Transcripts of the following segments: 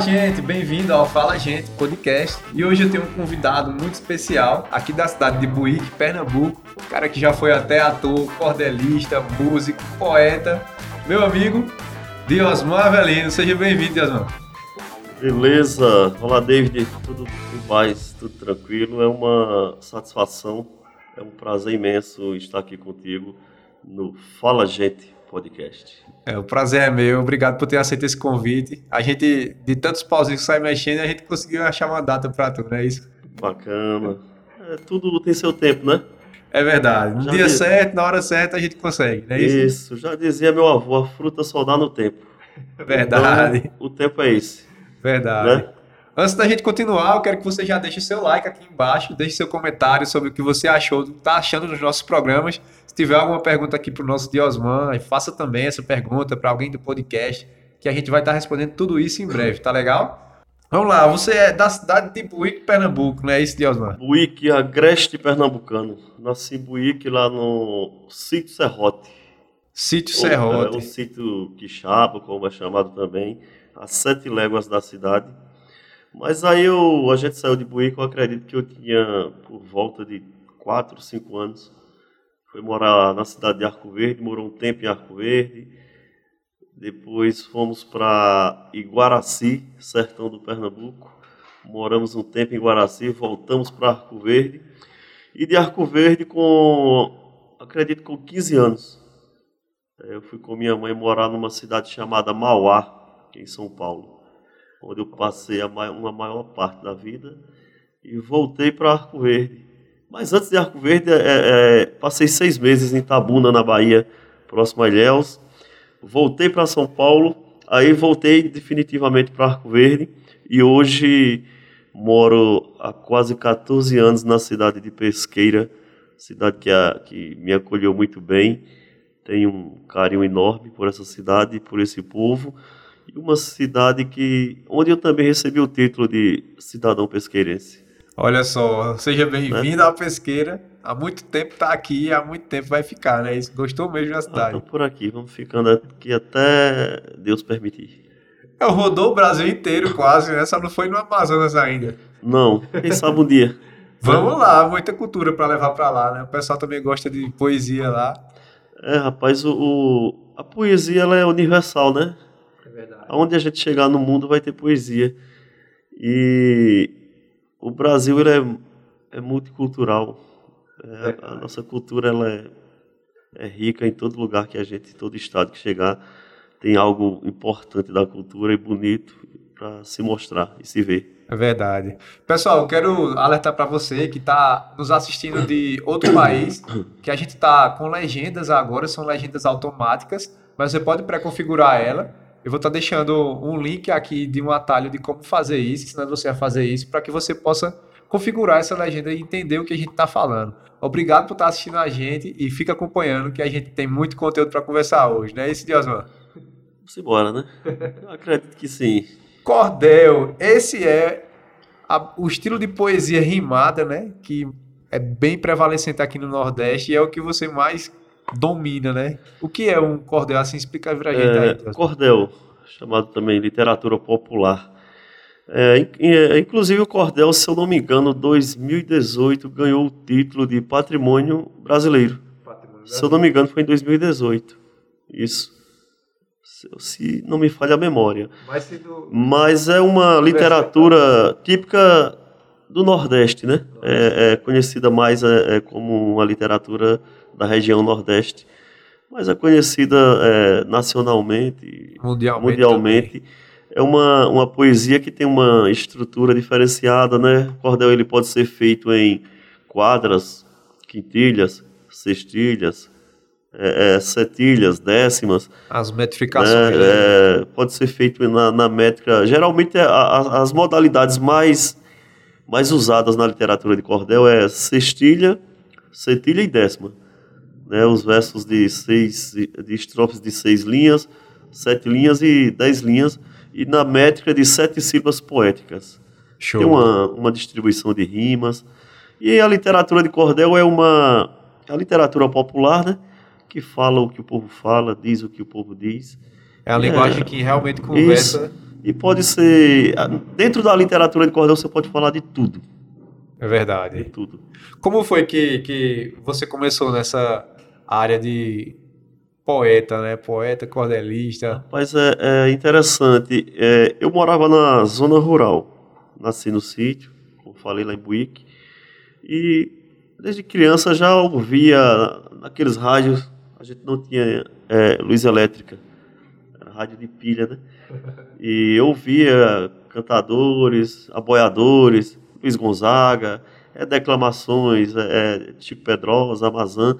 Gente, bem-vindo ao Fala Gente Podcast. E hoje eu tenho um convidado muito especial aqui da cidade de Buíque, Pernambuco. Um cara que já foi até ator, cordelista, músico, poeta. Meu amigo Diosmar Avelino. Seja bem-vindo, Diosmar. Beleza. Olá, David. Tudo em paz, tudo tranquilo. É uma satisfação, é um prazer imenso estar aqui contigo no Fala Gente podcast. É, o prazer é meu. Obrigado por ter aceito esse convite. A gente, de tantos pauzinhos que sai mexendo, a gente conseguiu achar uma data para tu, não é isso? Bacana. É, tudo tem seu tempo, né? É verdade. No já dia diz... certo, na hora certa, a gente consegue, não é isso? Isso. Já dizia meu avô, a fruta só dá no tempo. Verdade. Então, o tempo é esse. Verdade. Né? Antes da gente continuar, eu quero que você já deixe seu like aqui embaixo, deixe seu comentário sobre o que você achou, está achando dos nossos programas. Se tiver alguma pergunta aqui para o nosso Diosman, faça também essa pergunta para alguém do podcast, que a gente vai estar tá respondendo tudo isso em breve, tá legal? Vamos lá, você é da cidade de Buíque, Pernambuco, não é isso, Diosman? Buíque, agreste pernambucano. Nasci em Buíque, lá no Sítio Serrote. Sítio Serrote. É, um sítio Quixaba, como é chamado também, a sete léguas da cidade. Mas aí eu, a gente saiu de Buíque, eu acredito que eu tinha por volta de 4, 5 anos. Foi morar na cidade de Arco Verde, morou um tempo em Arco Verde. Depois fomos para Iguaraci, sertão do Pernambuco. Moramos um tempo em Iguaraci, voltamos para Arco Verde. E de Arco Verde com, acredito, com 15 anos. Eu fui com minha mãe morar numa cidade chamada Mauá, em São Paulo onde eu passei uma maior parte da vida, e voltei para Arco Verde. Mas antes de Arco Verde, é, é, passei seis meses em Tabuna, na Bahia, próximo a Ilhéus. Voltei para São Paulo, aí voltei definitivamente para Arco Verde, e hoje moro há quase 14 anos na cidade de Pesqueira, cidade que, a, que me acolheu muito bem. Tenho um carinho enorme por essa cidade por esse povo e uma cidade que onde eu também recebi o título de cidadão pesqueirense. Olha só, seja bem-vindo né? à pesqueira. Há muito tempo está aqui, há muito tempo vai ficar, né? Gostou mesmo da cidade? Ah, por aqui, vamos ficando aqui até Deus permitir. Eu rodou o Brasil inteiro quase, né? Só não foi no Amazonas ainda. Não, quem sabe um dia. Vamos lá, muita cultura para levar para lá, né? O pessoal também gosta de poesia lá. É, rapaz, o, o, a poesia ela é universal, né? verdade. Aonde a gente chegar no mundo vai ter poesia. E o Brasil ele é, é multicultural. É, a nossa cultura ela é, é rica em todo lugar que a gente, todo estado que chegar, tem algo importante da cultura e bonito para se mostrar e se ver. É verdade. Pessoal, quero alertar para você que está nos assistindo de outro país, que a gente está com legendas agora, são legendas automáticas, mas você pode pré-configurar ela eu vou estar tá deixando um link aqui de um atalho de como fazer isso, ensinando você a fazer isso, para que você possa configurar essa legenda e entender o que a gente está falando. Obrigado por estar tá assistindo a gente e fica acompanhando que a gente tem muito conteúdo para conversar hoje, né? Esse Diosman. Vamos embora, né? Eu acredito que sim. Cordel, esse é a, o estilo de poesia rimada, né? Que é bem prevalecente aqui no Nordeste e é o que você mais domina, né? O que é um cordel? Assim, explica pra gente é, aí. Cordel, chamado também literatura popular. É, é inclusive o cordel, se eu não me engano, 2018 ganhou o título de Patrimônio Brasileiro. Patrimônio se eu não me engano, foi em 2018. Isso. Se, se não me falha a memória. Mas, do... Mas é uma literatura típica do Nordeste, né? É, é conhecida mais é, é como uma literatura da região Nordeste, mas é conhecida é, nacionalmente, mundialmente. mundialmente. É uma, uma poesia que tem uma estrutura diferenciada, né? O cordel ele pode ser feito em quadras, quintilhas, sextilhas, é, é, setilhas, décimas. As metrificações. Né? É, pode ser feito na, na métrica. Geralmente, a, a, as modalidades mais, mais usadas na literatura de cordel é sextilha, setilha e décima né, os versos de seis de estrofes de seis linhas, sete linhas e dez linhas, e na métrica de sete sílabas poéticas. Show. Tem uma, uma distribuição de rimas. E a literatura de cordel é uma a literatura popular, né, que fala o que o povo fala, diz o que o povo diz. É a linguagem é, que realmente conversa. Isso. E pode ser. Dentro da literatura de cordel, você pode falar de tudo. É verdade. De tudo. Como foi que, que você começou nessa área de poeta, né? Poeta, cordelista. Mas é, é interessante. É, eu morava na zona rural. Nasci no sítio, como falei lá em Buíque. E desde criança já ouvia naqueles rádios. A gente não tinha é, luz elétrica. Era rádio de pilha, né? E eu ouvia cantadores, aboiadores, Luiz Gonzaga, é, declamações, é, é Chico Pedrosa, Amazã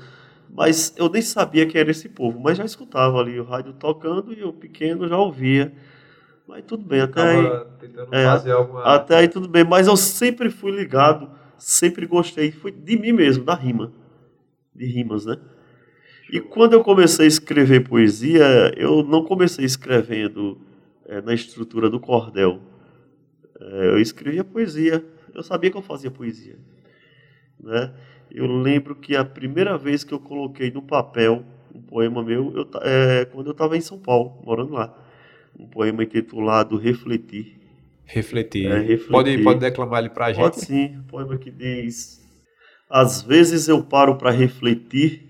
mas eu nem sabia que era esse povo, mas já escutava ali o rádio tocando e eu pequeno já ouvia. Mas tudo bem, até aí, é, até aí tudo bem, mas eu sempre fui ligado, sempre gostei, foi de mim mesmo, da rima, de rimas, né? E quando eu comecei a escrever poesia, eu não comecei escrevendo é, na estrutura do cordel. É, eu escrevia poesia, eu sabia que eu fazia poesia, né? Eu lembro que a primeira vez que eu coloquei no papel um poema meu, eu, é, quando eu estava em São Paulo, morando lá. Um poema intitulado Refletir. Refletir. É, refletir. Pode, pode declamar ele para a gente? Pode sim. Um poema que diz: Às vezes eu paro para refletir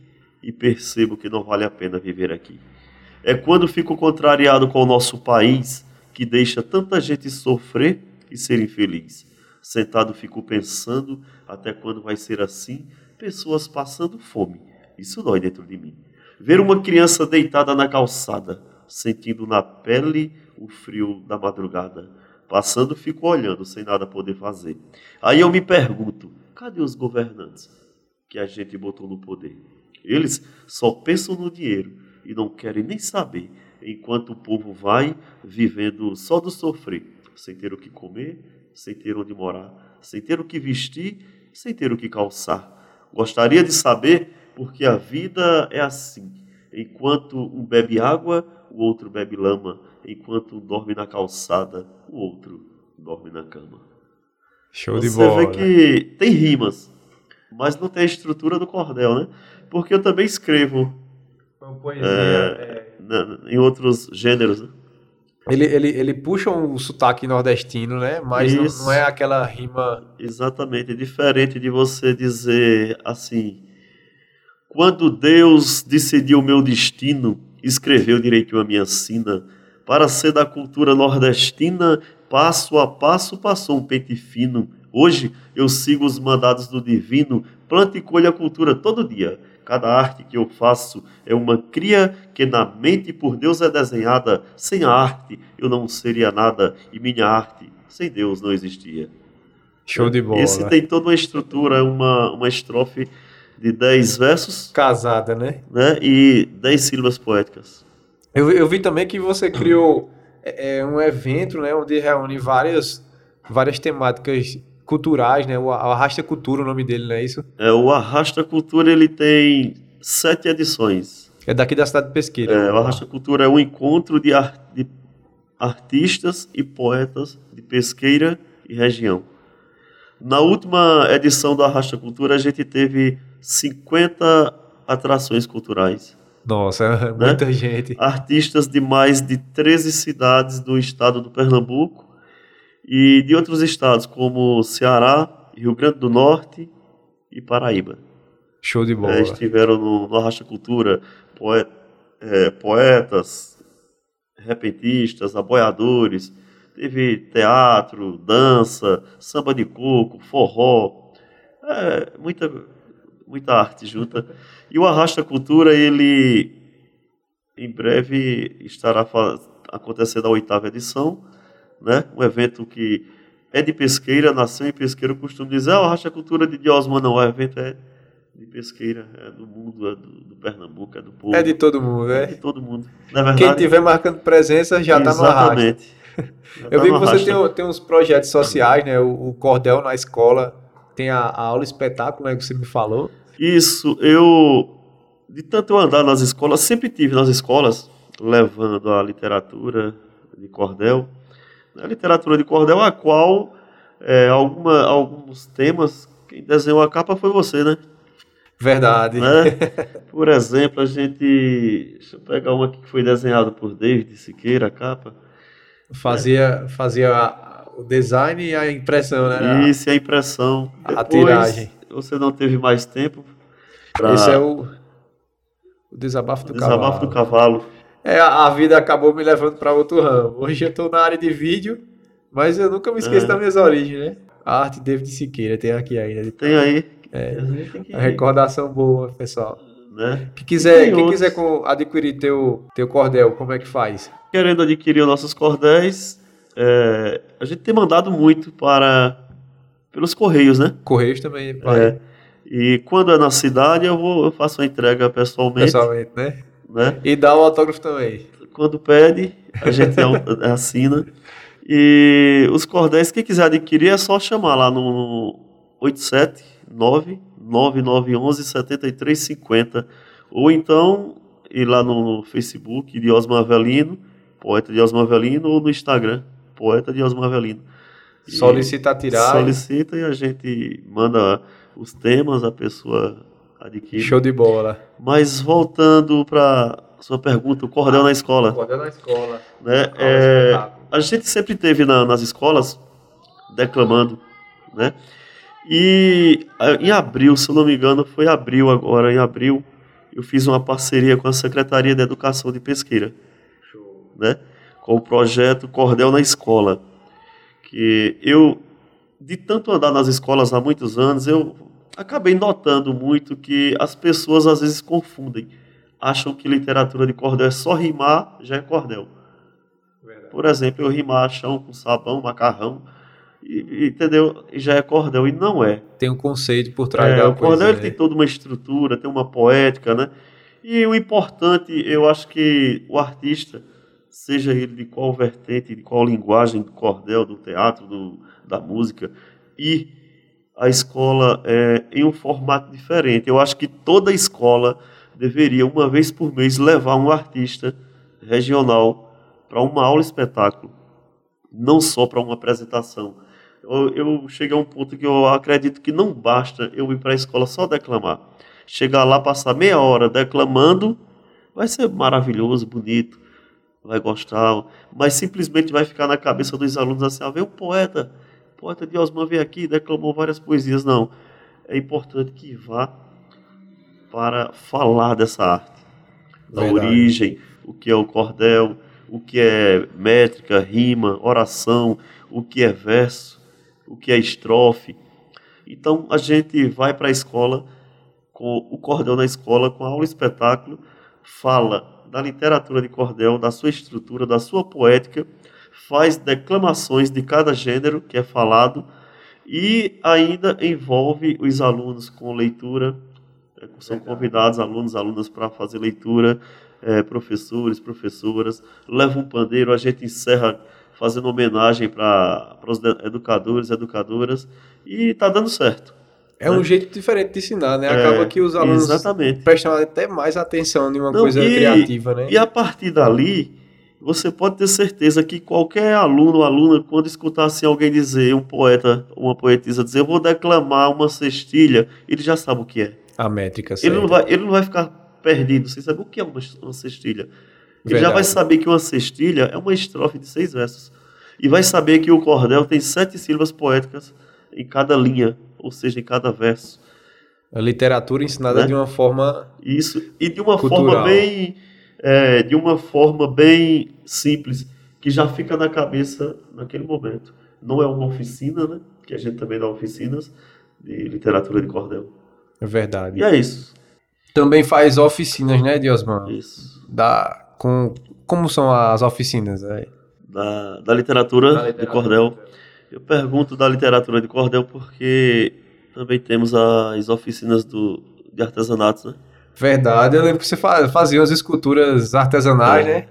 e percebo que não vale a pena viver aqui. É quando fico contrariado com o nosso país que deixa tanta gente sofrer e ser infeliz. Sentado fico pensando até quando vai ser assim, pessoas passando fome. Isso dói dentro de mim. Ver uma criança deitada na calçada, sentindo na pele o frio da madrugada. Passando, fico olhando sem nada poder fazer. Aí eu me pergunto: cadê os governantes que a gente botou no poder? Eles só pensam no dinheiro e não querem nem saber, enquanto o povo vai vivendo só do sofrer, sem ter o que comer, sem ter onde morar, sem ter o que vestir, sem ter o que calçar. Gostaria de saber porque a vida é assim. Enquanto um bebe água, o outro bebe lama. Enquanto um dorme na calçada, o outro dorme na cama. Show Você de bola. Você vê que tem rimas, mas não tem a estrutura do cordel, né? Porque eu também escrevo poesia, é, é... em outros gêneros. Né? Ele, ele, ele puxa um sotaque nordestino, né? Mas não, não, é aquela rima. Exatamente. É diferente de você dizer assim. Quando Deus decidiu o meu destino, escreveu direitinho a minha sina. Para ser da cultura nordestina, passo a passo passou um pente fino. Hoje eu sigo os mandados do divino, planta e colha a cultura todo dia Cada arte que eu faço é uma cria que na mente por Deus é desenhada. Sem a arte eu não seria nada e minha arte sem Deus não existia. Show de bola. Esse tem toda uma estrutura, uma, uma estrofe de 10 versos. Casada, né? né? E 10 sílabas poéticas. Eu, eu vi também que você criou é, é, um evento né, onde reúne várias, várias temáticas culturais, né? O Arrasta Cultura, o nome dele, não é isso? É, o Arrasta Cultura ele tem sete edições. É daqui da cidade de Pesqueira. É, o Arrasta Cultura é um encontro de, art, de artistas e poetas de Pesqueira e região. Na última edição do Arrasta Cultura, a gente teve 50 atrações culturais. Nossa, é muita né? gente. Artistas de mais de 13 cidades do estado do Pernambuco e de outros estados como Ceará, Rio Grande do Norte e Paraíba. Show de bola. É, estiveram no, no Arrasta Cultura é, poetas, repentistas, aboiadores, teve teatro, dança, samba de coco, forró, é, muita, muita arte junta. E o Arrasta Cultura, ele em breve estará acontecendo a oitava edição né? um evento que é de pesqueira, nasceu em pesqueira, eu costumo dizer, ah, o Racha Cultura de Diosma, não, o evento é de pesqueira, é do mundo, é do, do Pernambuco, é do povo. É de todo mundo, é? É de todo mundo. Na verdade, Quem tiver marcando presença já está no arrasto. Exatamente. Eu tá vi que você tem, tem uns projetos sociais, né? O, o Cordel na escola, tem a, a aula espetáculo, né, que você me falou. Isso, eu, de tanto eu andar nas escolas, sempre tive nas escolas, levando a literatura de cordel, a literatura de cordel, a qual é, alguma, alguns temas, quem desenhou a capa foi você, né? Verdade. Né? Por exemplo, a gente. Deixa eu pegar uma aqui que foi desenhada por David Siqueira, a capa. Fazia, fazia o design e a impressão, né? Isso, e a impressão. A Depois, tiragem. Você não teve mais tempo pra... Esse é o, o desabafo do o cavalo. Desabafo do cavalo. É, a vida acabou me levando para outro ramo. Hoje eu estou na área de vídeo, mas eu nunca me esqueço é. das minhas origens, né? A arte David Siqueira tem aqui ainda. Tem aí. É, a recordação boa, pessoal. Né? Que quiser, quem quiser adquirir teu, teu cordel, como é que faz? Querendo adquirir os nossos cordéis, é, a gente tem mandado muito para pelos correios, né? Correios também. É. E quando é na cidade, eu vou, eu faço a entrega pessoalmente. Pessoalmente, né? Né? E dá o autógrafo também. Quando pede, a gente assina. E os cordéis, quem quiser adquirir, é só chamar lá no 879 9911 7350 ou então ir lá no Facebook de Osmo Avelino, poeta de Osmo Avelino, ou no Instagram, poeta de Osmo Avelino. Solicita a tiragem. Solicita e a gente manda os temas, a pessoa adquire. Show de bola. Mas voltando para sua pergunta, o cordel ah, na escola. Cordel na escola. Né? É, a gente sempre teve na, nas escolas declamando, né? E em abril, se eu não me engano, foi abril agora, em abril, eu fiz uma parceria com a Secretaria de Educação de Pesqueira, Show. né? Com o projeto Cordel na Escola. Que eu, de tanto andar nas escolas há muitos anos, eu acabei notando muito que as pessoas às vezes confundem. Acham que literatura de cordel é só rimar, já é cordel. Verdade. Por exemplo, eu rimar chão com sabão, macarrão e, entendeu? E já é cordel, e não é. Tem um conceito por trás é, da O cordel ele tem toda uma estrutura, tem uma poética, né? E o importante, eu acho que o artista, seja ele de qual vertente, de qual linguagem do cordel, do teatro, do, da música, e a escola é, em um formato diferente. Eu acho que toda escola deveria, uma vez por mês, levar um artista regional para uma aula espetáculo, não só para uma apresentação eu, eu cheguei a um ponto que eu acredito que não basta eu ir para a escola só declamar. Chegar lá, passar meia hora declamando, vai ser maravilhoso, bonito, vai gostar, mas simplesmente vai ficar na cabeça dos alunos assim, ah, veio um poeta, o poeta de Osman veio aqui, declamou várias poesias. Não, é importante que vá para falar dessa arte, da Verdade. origem, o que é o cordel, o que é métrica, rima, oração, o que é verso, o que é estrofe. Então a gente vai para a escola com o cordel na escola, com a aula espetáculo, fala da literatura de cordel, da sua estrutura, da sua poética, faz declamações de cada gênero que é falado e ainda envolve os alunos com leitura. É, são convidados alunos, alunas para fazer leitura, é, professores, professoras, leva um pandeiro, a gente encerra fazendo homenagem para os educadores, educadoras, e está dando certo. É né? um jeito diferente de ensinar, né? Acaba é, que os alunos exatamente. prestam até mais atenção em uma Não, coisa e, criativa, né? E a partir dali, você pode ter certeza que qualquer aluno ou aluna, quando escutar assim, alguém dizer, um poeta, uma poetisa dizer, eu vou declamar uma cestilha, ele já sabe o que é. A métrica, certo. Ele não vai, ele não vai ficar perdido sem saber o que é uma, uma cestilha. Ele já vai saber que uma cestilha é uma estrofe de seis versos. E vai saber que o cordel tem sete sílabas poéticas em cada linha, ou seja, em cada verso. A literatura ensinada né? de uma forma isso e de uma cultural. forma bem é, de uma forma bem simples que já fica na cabeça naquele momento. Não é uma oficina, né? Que a gente também dá oficinas de literatura de cordel. É verdade. E é isso. Também faz oficinas, né, Diosman? Isso. Da com como são as oficinas aí? Da, da, literatura, da literatura de cordel. Eu pergunto da literatura de cordel porque também temos as oficinas do, de artesanatos, né? Verdade, eu lembro que você fazia as esculturas artesanais, é. né?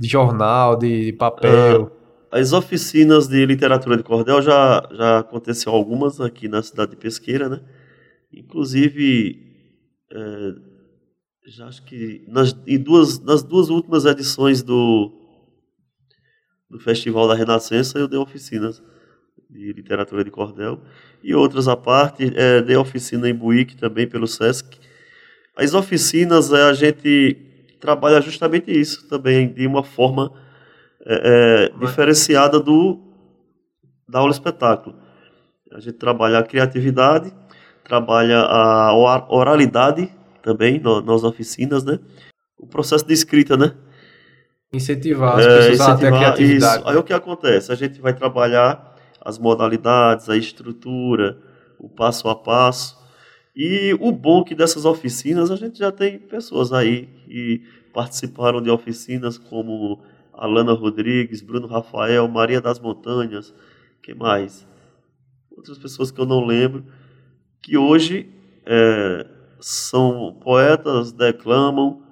De jornal, de papel. Ah, as oficinas de literatura de cordel já, já aconteceu algumas aqui na cidade de Pesqueira, né? Inclusive, é, já acho que nas, em duas, nas duas últimas edições do, do Festival da Renascença eu dei oficinas de literatura de cordel e outras à parte, é, dei oficina em Buíque também pelo SESC. As oficinas é, a gente trabalha justamente isso também, de uma forma é, é, diferenciada do da aula espetáculo. A gente trabalha a criatividade, trabalha a oralidade também nas oficinas, né? O processo de escrita, né? Incentivar as pessoas incentivar, a ter a criatividade. Isso. Aí o que acontece? A gente vai trabalhar as modalidades, a estrutura, o passo a passo. E o bom que dessas oficinas, a gente já tem pessoas aí que participaram de oficinas como Alana Rodrigues, Bruno Rafael, Maria das Montanhas, que mais? Outras pessoas que eu não lembro, que hoje é, são poetas, declamam,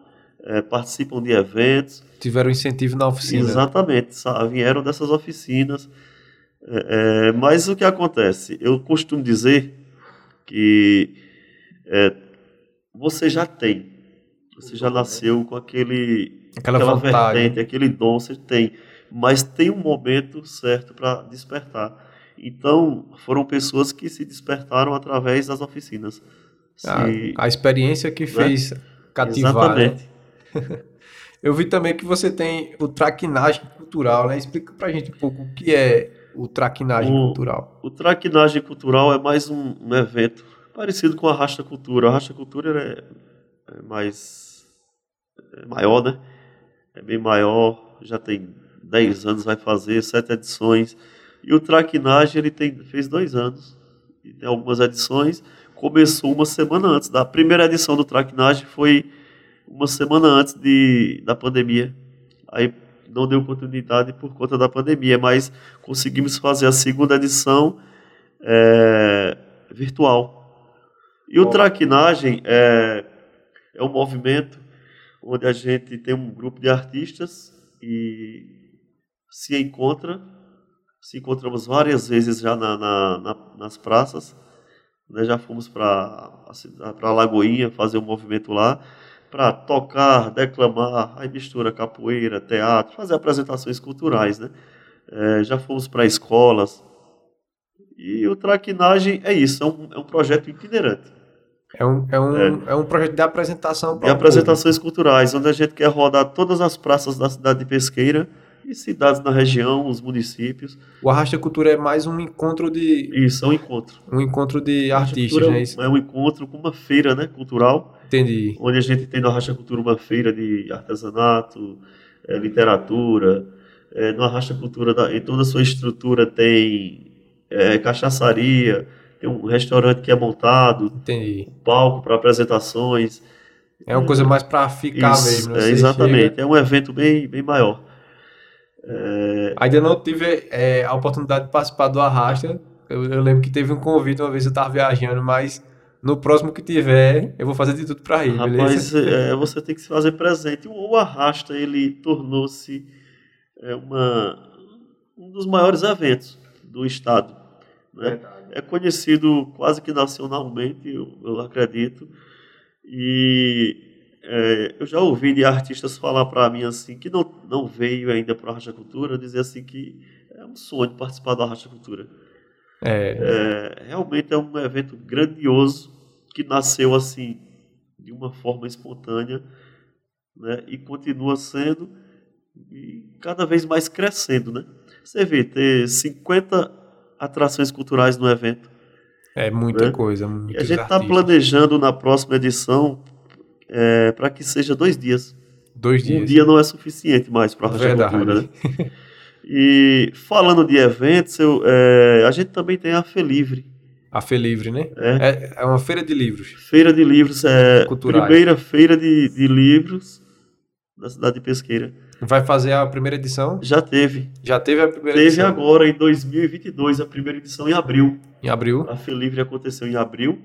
é, participam de eventos. Tiveram incentivo na oficina. Exatamente, sabe? vieram dessas oficinas. É, é, mas o que acontece? Eu costumo dizer que é, você já tem, você já nasceu com aquele, aquela, aquela vertente, aquele dom, você tem, mas tem um momento certo para despertar. Então, foram pessoas que se despertaram através das oficinas. A, a experiência que né? fez cativar. Né? Exatamente. Né? Eu vi também que você tem o traquinagem cultural, né? Explica pra gente um pouco o que é o traquinagem o, cultural. O traquinagem cultural é mais um, um evento parecido com a Rasta Cultura. A Rasta Cultura é, é mais é maior, né? É bem maior, já tem 10 anos, vai fazer sete edições. E o Traquinagem ele tem, fez dois anos, e tem algumas edições. Começou uma semana antes. Da primeira edição do Traquinagem foi uma semana antes de, da pandemia. Aí não deu continuidade por conta da pandemia, mas conseguimos fazer a segunda edição é, virtual. E o Traquinagem é, é um movimento onde a gente tem um grupo de artistas e se encontra, se encontramos várias vezes já na, na, na, nas praças, né? já fomos para a Lagoinha fazer um movimento lá, para tocar, declamar, aí mistura capoeira, teatro, fazer apresentações culturais, né? É, já fomos para escolas. E o Traquinagem é isso, é um, é um projeto itinerante. É um, é um, é. é um projeto de apresentação. De apresentações público. culturais, onde a gente quer rodar todas as praças da cidade de Pesqueira e cidades na região, os municípios. O Arrasta Cultura é mais um encontro de. Isso, é um encontro. Um encontro de artistas, né? É, é um encontro com uma feira né, cultural. Entendi. Onde a gente tem no Arrasta Cultura uma feira de artesanato, é, literatura. É, no Arrasta Cultura, em toda a sua estrutura, tem é, cachaçaria tem um restaurante que é montado, Entendi. um palco para apresentações. É uma coisa mais para ficar Isso, mesmo. Né? É, exatamente, chega... é um evento bem, bem maior. É... Ainda não tive é, a oportunidade de participar do Arrasta. Eu, eu, lembro que teve um convite uma vez eu estava viajando, mas no próximo que tiver, eu vou fazer de tudo para ir, Rapaz, beleza? É, você tem que se fazer presente. O, Arrasta, ele tornou-se é, uma, um dos maiores eventos do Estado. Né? É conhecido quase que nacionalmente, eu, eu acredito. E é, eu já ouvi de artistas falar para mim assim, que não, não veio ainda para a Racha Cultura, dizer assim que é um sonho participar da Racha Cultura. É. é. realmente é um evento grandioso que nasceu assim de uma forma espontânea né, e continua sendo e cada vez mais crescendo. Né? Você vê, ter 50 atrações culturais no evento. É muita né? coisa. A gente está planejando na próxima edição é, para que seja dois dias. Dois dias. Um dia não é suficiente mais para a Cultura, né? E falando de eventos, eu, é, a gente também tem a Felivre. A Felivre, né? É. é. É, uma feira de livros. Feira de livros, é Culturais. primeira feira de, de livros da cidade de Pesqueira. Vai fazer a primeira edição? Já teve. Já teve a primeira teve edição? Teve agora, em 2022, a primeira edição em abril. Em abril? A Felivre aconteceu em abril,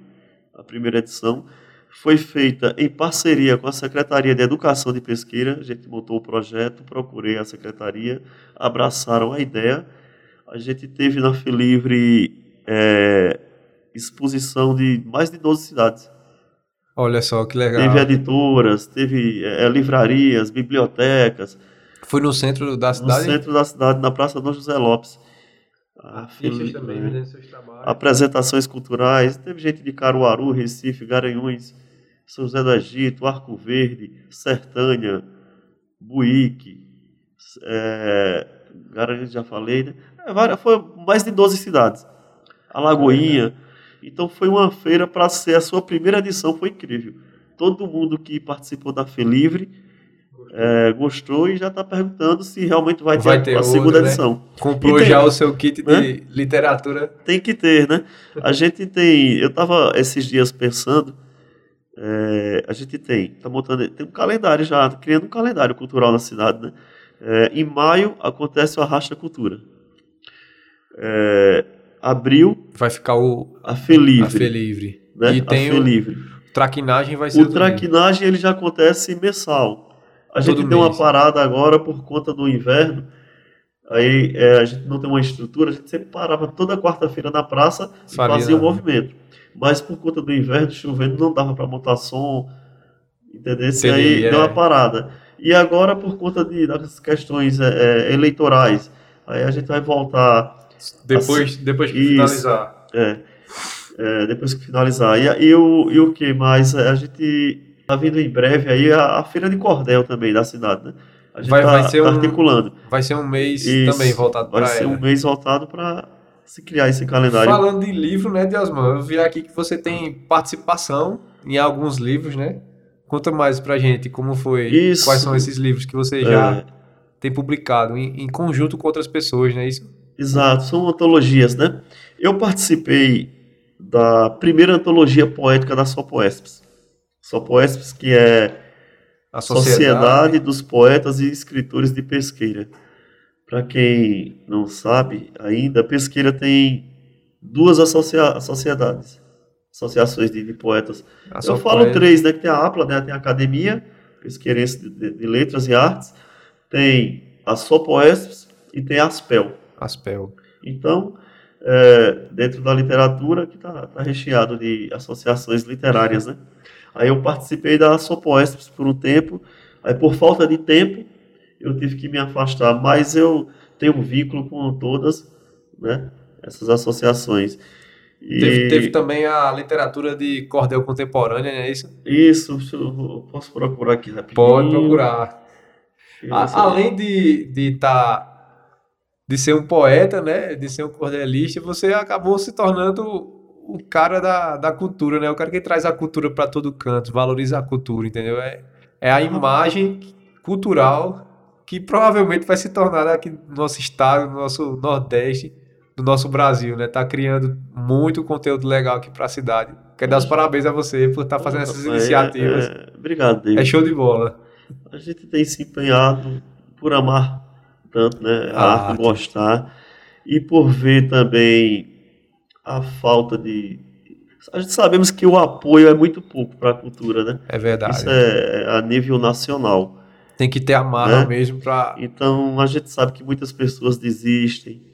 a primeira edição. Foi feita em parceria com a Secretaria de Educação de Pesqueira. A gente montou o projeto, procurei a secretaria, abraçaram a ideia. A gente teve na Felivre é, exposição de mais de 12 cidades. Olha só que legal. Teve editoras, teve é, livrarias, bibliotecas. Foi no centro da cidade? No centro da cidade, na Praça Dom José Lopes. Artistas ah, também, vendendo seus trabalhos. Apresentações culturais. Teve gente de Caruaru, Recife, Garanhuns, São José do Egito, Arco Verde, Sertânia, Buíque, é, Garanhuns já falei, né? É, foi mais de 12 cidades. Alagoinha. Então foi uma feira para ser a sua primeira edição, foi incrível. Todo mundo que participou da Felivre é, gostou e já está perguntando se realmente vai ter, vai ter a, a segunda né? edição. Comprou tem, já o seu kit de né? literatura. Tem que ter, né? A gente tem. Eu estava esses dias pensando. É, a gente tem, tá montando, tem um calendário já, criando um calendário cultural na cidade, né? É, em maio acontece o Arrasta Cultura. É, abril. Vai ficar o. A Felivre. A Felivre. Né? E tem a Felivre. O traquinagem vai ser. O traquinagem ele já acontece mensal. A gente Todo deu mês. uma parada agora por conta do inverno. Aí é, a gente não tem uma estrutura, a gente sempre parava toda quarta-feira na praça e fazia o um movimento. Mas por conta do inverno, chovendo, não dava para montar som, entendeu? E aí é. deu uma parada. E agora, por conta de, das questões é, é, eleitorais, aí a gente vai voltar. Depois, a, depois que isso, finalizar. É, é, depois que finalizar. E, e, o, e o que mais? A gente está vindo em breve aí a, a, Feira de Cordel também da cidade, né? A gente vai, tá, vai ser tá um, articulando. Vai ser um mês isso, também voltado para Vai ser um mês voltado para se criar esse calendário. Falando de livro, né, Diosman? Eu vi aqui que você tem participação em alguns livros, né? Conta mais pra gente como foi, isso. quais são esses livros que você já é. tem publicado em, em, conjunto com outras pessoas, né? Isso? Exato, são antologias, né? Eu participei da primeira antologia poética da Sopoesps. Sopoesps, que é a Sociedade. Sociedade dos Poetas e Escritores de Pesqueira. Para quem não sabe ainda, Pesqueira tem duas associa sociedades associações de, de poetas. Eu falo poeta. três, né? Que tem a APLA, né, tem a Academia Pesqueirense de, de, de, Letras e Artes, tem a Sopoesps e tem a Aspel. Aspel. Então, é, dentro da literatura, que está tá recheado de associações literárias, né? Aí eu participei da Sopoesps por um tempo, aí por falta de tempo, eu tive que me afastar, mas eu tenho um vínculo com todas, né? Essas associações. Teve, teve, também a literatura de cordel contemporânea, não é isso? Isso, eu posso procurar aqui rapidinho. Pode procurar. A, além de de, tá, de ser um poeta, né, de ser um cordelista, você acabou se tornando o cara da, da cultura, né? O cara que traz a cultura para todo canto, valoriza a cultura, entendeu? É, é a imagem cultural que provavelmente vai se tornar aqui no nosso estado, no nosso Nordeste, do nosso Brasil, né? Tá criando muito conteúdo legal aqui para a cidade. Quero dar os parabéns a você por estar tá fazendo essas iniciativas. É, é, obrigado, David. É show de bola. A gente tem se empenhado por amar tanto, né? A ah, arte, gostar e por ver também a falta de a gente sabemos que o apoio é muito pouco para a cultura, né? É verdade. Isso é a nível nacional. Tem que ter a marra né? mesmo para. Então a gente sabe que muitas pessoas desistem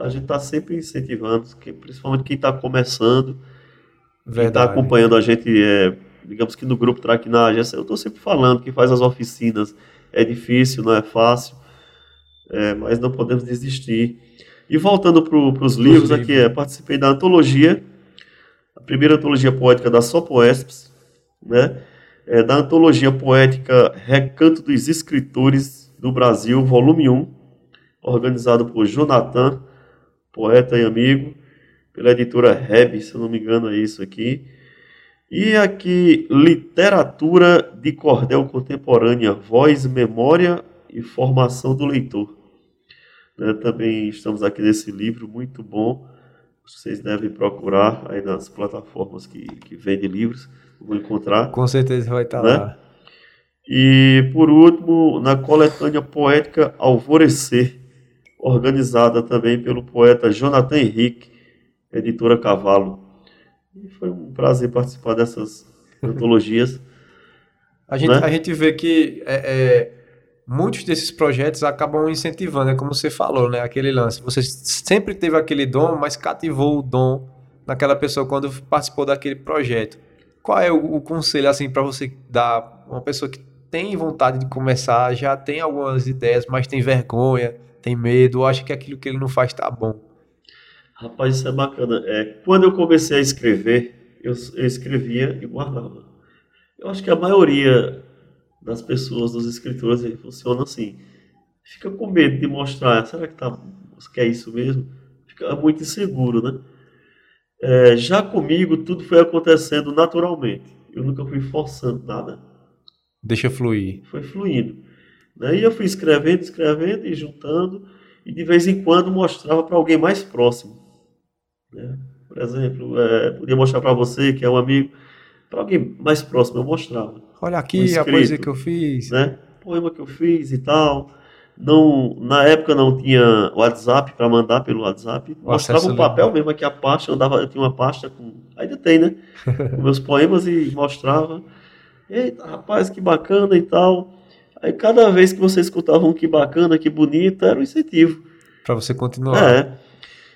a gente está sempre incentivando, principalmente quem está começando, Verdade. quem está acompanhando a gente, é, digamos que no grupo Traquinagem, eu estou sempre falando que faz as oficinas, é difícil, não é fácil, é, mas não podemos desistir. E voltando para os livros, aqui, é, participei da antologia, a primeira antologia poética da Sopoesps, né? É, da antologia poética Recanto dos Escritores do Brasil, volume 1, organizado por Jonathan poeta e amigo, pela editora Reb, se eu não me engano é isso aqui. E aqui, Literatura de Cordel Contemporânea, Voz, Memória e Formação do Leitor. Né, também estamos aqui nesse livro, muito bom. Vocês devem procurar aí nas plataformas que, que vendem livros, vão encontrar. Com certeza vai estar né? lá. E, por último, na coletânea poética Alvorecer, organizada também pelo poeta Jonathan Henrique, editora Cavalo. E foi um prazer participar dessas antologias. A gente, né? a gente vê que é, é, muitos desses projetos acabam incentivando, é como você falou, né? Aquele lance. Você sempre teve aquele dom, mas cativou o dom naquela pessoa quando participou daquele projeto. Qual é o, o conselho assim para você dar uma pessoa que tem vontade de começar, já tem algumas ideias, mas tem vergonha, tem medo, acha que aquilo que ele não faz está bom. Rapaz, isso é bacana. É, quando eu comecei a escrever, eu, eu escrevia e guardava. Eu acho que a maioria das pessoas, dos escritores, funciona assim. fica com medo de mostrar. Será que tá, que é isso mesmo? Fica muito inseguro, né? É, já comigo, tudo foi acontecendo naturalmente. Eu nunca fui forçando nada. Deixa fluir. Foi fluindo. Daí eu fui escrevendo, escrevendo e juntando, e de vez em quando mostrava para alguém mais próximo. Né? Por exemplo, é, podia mostrar para você, que é um amigo, para alguém mais próximo, eu mostrava. Olha aqui um escrito, a coisa que eu fiz. Né? Poema que eu fiz e tal. Não, na época não tinha WhatsApp para mandar pelo WhatsApp. O mostrava um papel mesmo aqui a pasta, eu, dava, eu tinha uma pasta com. Ainda tem, né? com meus poemas e mostrava. Eita, rapaz, que bacana e tal. Aí cada vez que você escutava um que bacana, que bonito, era um incentivo. Para você continuar. É.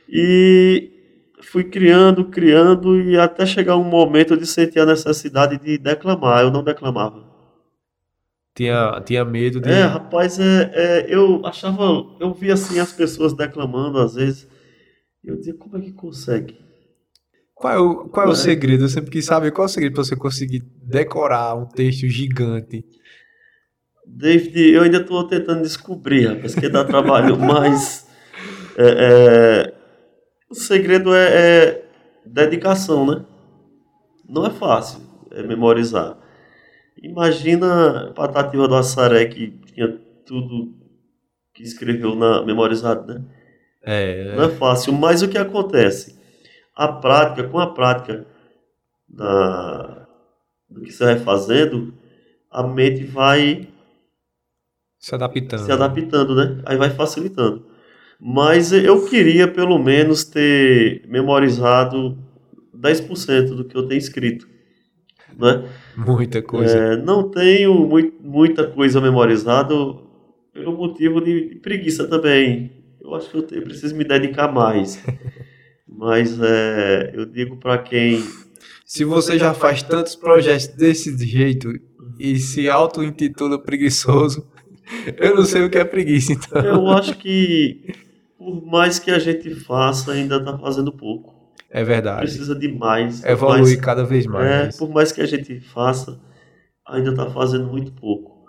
E fui criando, criando, e até chegar um momento de sentir a necessidade de declamar. Eu não declamava. Tinha, tinha medo de. É, rapaz, é, é, eu achava. Eu via assim as pessoas declamando às vezes. Eu dizia, como é que consegue? Qual é o, qual é o é. segredo? Eu sempre quis saber qual é o segredo para você conseguir decorar um texto gigante. David, eu ainda estou tentando descobrir, rapaz, que dá trabalho, mas é, é, o segredo é, é, dedicação, né? Não é fácil é memorizar. Imagina a Patativa do Assaré, que tinha tudo que escreveu na memorizado, né? É, Não é fácil, mas o que acontece? A prática, com a prática da, do que você vai fazendo, a mente vai se adaptando. Se adaptando, né? Aí vai facilitando. Mas eu queria pelo menos ter memorizado 10% do que eu tenho escrito. Né? Muita coisa. É, não tenho muito, muita coisa memorizada pelo motivo de, de, preguiça também. Eu acho que eu, tenho, eu preciso me dedicar mais. Mas é, eu digo para quem. Se você já faz tantos projetos desse jeito e se auto-intitula preguiçoso, eu não sei o que é preguiça, então. Eu acho que por mais que a gente faça, ainda está fazendo pouco. É verdade. Precisa de mais. Evoluir mais, cada vez mais. É, por mais que a gente faça, ainda está fazendo muito pouco.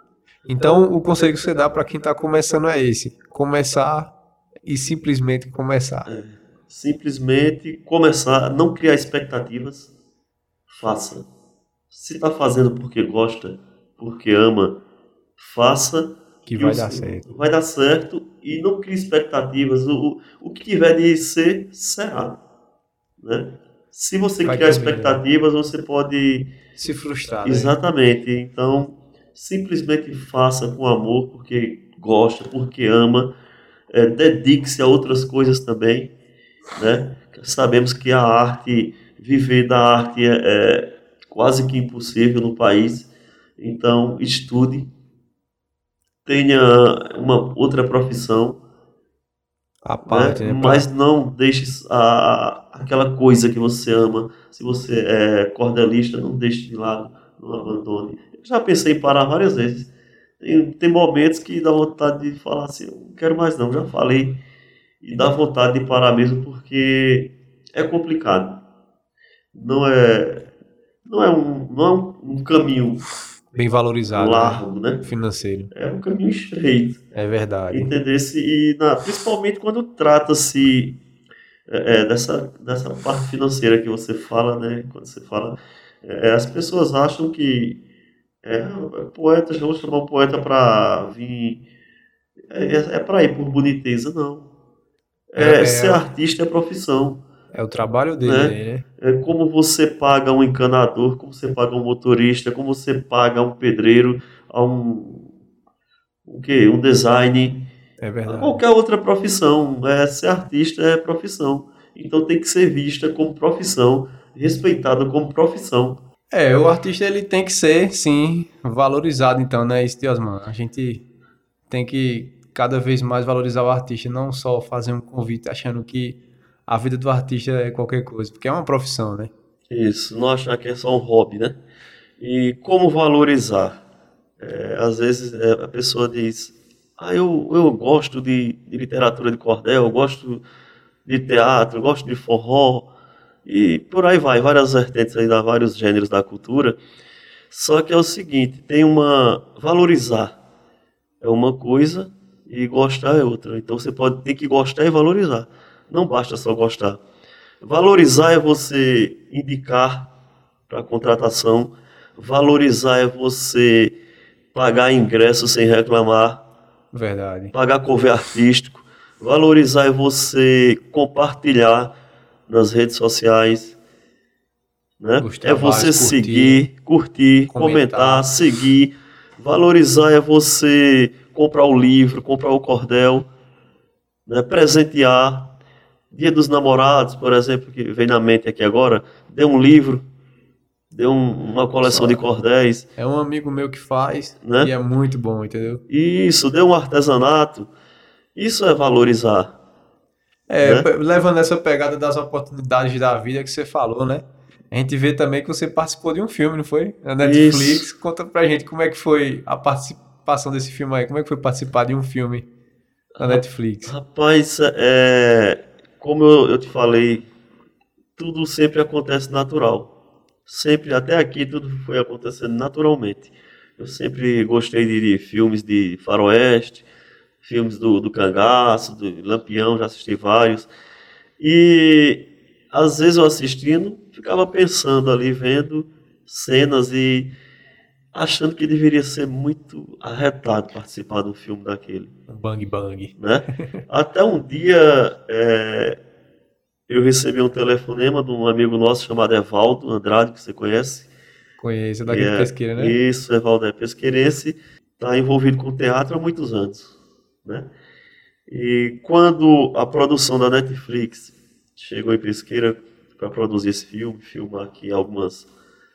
Então, o conselho que você dá para quem está começando é esse: começar e simplesmente começar. É, simplesmente começar, não criar expectativas, faça. Se está fazendo porque gosta, porque ama, faça que vai dar certo. Vai dar certo e não crie expectativas. O, o que tiver de ser, será. Né? Se você vai criar expectativas, você pode se frustrar. Né? Exatamente. Né? Então, simplesmente faça com amor, porque gosta, porque ama. É, Dedique-se a outras coisas também. Né? Sabemos que a arte, viver da arte é, é quase que impossível no país. Então, estude, tenha uma outra profissão, a parte, né? né? mas não deixe a, aquela coisa que você ama. Se você é cordelista, não deixe de lado, não abandone. Eu já pensei em parar várias vezes. Tem, tem momentos que dá vontade de falar assim, não quero mais não, já falei. E dá vontade de parar mesmo porque é complicado. Não é, não é, um, não é um, um caminho bem valorizado. Né? Largo, né? Financeiro. É um caminho estreito. É verdade. Entendesse? E na, principalmente quando trata-se é, é, dessa, dessa parte financeira que você fala, né? Quando você fala, é, as pessoas acham que é, poeta, já vou chamar um poeta para vir. É, é, é para ir por boniteza, não. É, é ser artista é profissão. É o trabalho dele, né? né? É como você paga um encanador, como você paga um motorista, como você paga um pedreiro, a um o quê? Um design. É verdade. Qualquer outra profissão. É, ser artista é profissão. Então tem que ser vista como profissão, respeitada como profissão. É, o artista ele tem que ser, sim, valorizado, então, né, isso, Diosman? A gente tem que cada vez mais valorizar o artista, não só fazer um convite achando que a vida do artista é qualquer coisa, porque é uma profissão, né? Isso, não achar que é só um hobby, né? E como valorizar? É, às vezes é, a pessoa diz, ah, eu, eu gosto de, de literatura de cordel, eu gosto de teatro, eu gosto de forró, e por aí vai, várias vertentes aí, vários gêneros da cultura. Só que é o seguinte, tem uma valorizar é uma coisa E gostar é outra. Então você pode ter que gostar e valorizar. Não basta só gostar. Valorizar é você indicar para contratação. Valorizar é você pagar ingresso sem reclamar. Verdade. Pagar cover artístico. Valorizar é você compartilhar nas redes sociais. Né? É você curtir, seguir, curtir, comentar. comentar, seguir. Valorizar é você comprar o livro, comprar o cordel, né? presentear. Dia dos Namorados, por exemplo, que vem na mente aqui agora, dê um livro, dê um, uma coleção de cordéis. É um amigo meu que faz né? e é muito bom, entendeu? Isso, dê um artesanato. Isso é valorizar. É, né? levando essa pegada das oportunidades da vida que você falou, né? A gente vê também que você participou de um filme, não foi? Na Netflix. Isso. Conta pra gente como é que foi a participação desse filme aí. Como é que foi participar de um filme na Netflix? Rapaz, é, como eu, eu te falei, tudo sempre acontece natural. Sempre, até aqui, tudo foi acontecendo naturalmente. Eu sempre gostei de, de filmes de faroeste, filmes do, do Cangaço, do Lampião, já assisti vários. E às vezes eu assistindo, ficava pensando ali, vendo cenas e achando que deveria ser muito arretado participar de um filme daquele. Bang bang. Né? Até um dia é, eu recebi um telefonema de um amigo nosso chamado Evaldo Andrade, que você conhece. Conheço, daqui é, de Pesqueira, né? Isso, Evaldo é pesqueirense, está envolvido com teatro há muitos anos. Né? E quando a produção da Netflix chegou em Pesqueira para produzir esse filme, filmar aqui algumas,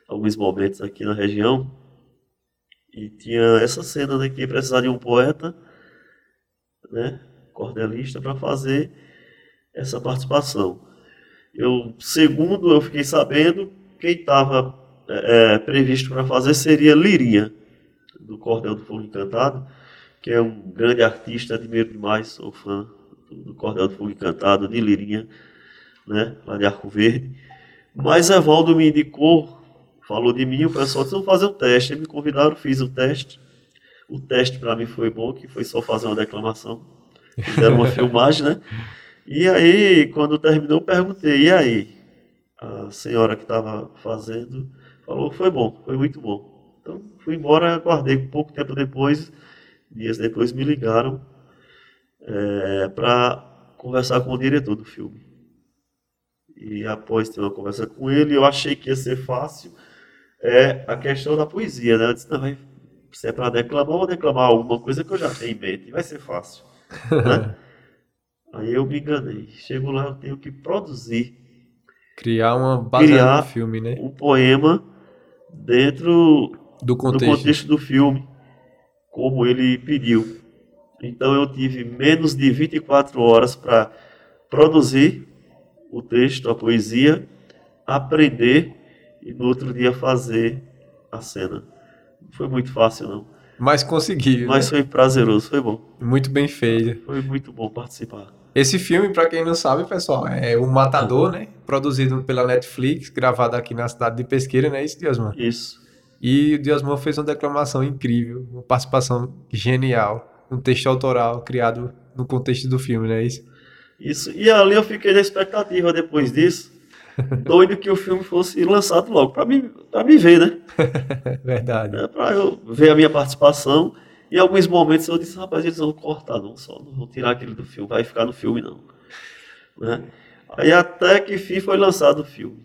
alguns momentos aqui na região, e tinha essa cena né, que precisava de um poeta, né, cordelista, para fazer essa participação. Eu, segundo eu fiquei sabendo, quem estava é, é, previsto para fazer seria Lirinha, do Cordel do Fogo Encantado, que é um grande artista, admiro demais, sou fã do Cordel do Fogo Encantado, de Lirinha, né, lá de Arco Verde. Mas Evaldo me indicou, falou de mim, o pessoal disse, vamos fazer o um teste. Eles me convidaram, fiz o teste. O teste para mim foi bom, que foi só fazer uma declamação. Fizeram uma filmagem, né? E aí, quando terminou, eu perguntei, e aí? A senhora que estava fazendo falou foi bom, foi muito bom. Então, fui embora, aguardei pouco tempo depois, dias depois me ligaram é, para conversar com o diretor do filme. E após ter uma conversa com ele, eu achei que ia ser fácil é a questão da poesia, né? Eu disse, vai, se é para declamar, vou declamar alguma coisa que eu já tenho em mente, vai ser fácil. Né? Aí eu me enganei. Chego lá, eu tenho que produzir. Criar uma base criar do filme, né? Um poema dentro do contexto. do contexto do filme como ele pediu. Então eu tive menos de 24 horas para produzir o texto, a poesia, aprender e no outro dia fazer a cena. Não foi muito fácil, não. Mas consegui. Mas né? foi prazeroso, foi bom. Muito bem feito. Foi muito bom participar. Esse filme, para quem não sabe, pessoal, é O Matador, né? Produzido pela Netflix, gravado aqui na cidade de Pesqueira, né? Isso, Diosman? Isso. E o Diosman fez uma declamação incrível, uma participação genial, um texto autoral criado no contexto do filme, não é isso? Isso. E ali eu fiquei na expectativa depois disso, doido que o filme fosse lançado logo, para mim, pra me ver, né? Verdade. É, para eu ver a minha participação. Em alguns momentos eu disse, rapaz, eles vão cortar, não só, não vão tirar aquilo do filme, vai ficar no filme não. Né? Aí até que fim foi lançado o filme.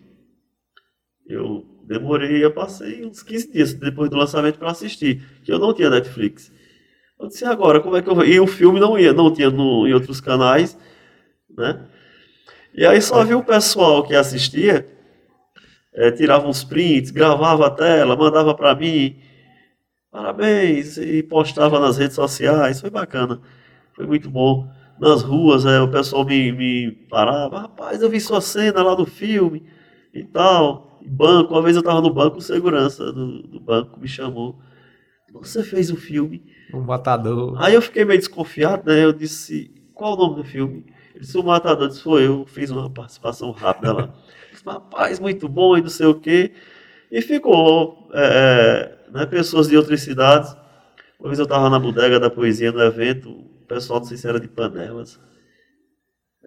Eu demorei, eu passei uns 15 dias depois do lançamento para assistir, que eu não tinha Netflix. Eu disse, agora, como é que eu vou? E o filme não ia, não tinha no, em outros canais, né? E aí só vi o pessoal que assistia, é, tirava uns prints, gravava a tela, mandava para mim, parabéns, e postava nas redes sociais, foi bacana, foi muito bom. Nas ruas, é, o pessoal me, me parava, rapaz, eu vi sua cena lá do filme e tal banco, uma vez eu estava no banco, o segurança do, do, banco me chamou. Você fez o um filme. O Matador. Aí eu fiquei meio desconfiado, né? Eu disse, qual o nome do filme? Ele disse, o Matador. Disse, foi eu, fiz uma participação rápida lá. disse, rapaz, muito bom e não sei o quê. E ficou, é, é, né, pessoas de outras cidades. Uma vez eu estava na bodega da poesia no evento, pessoal, não sei se era de panelas,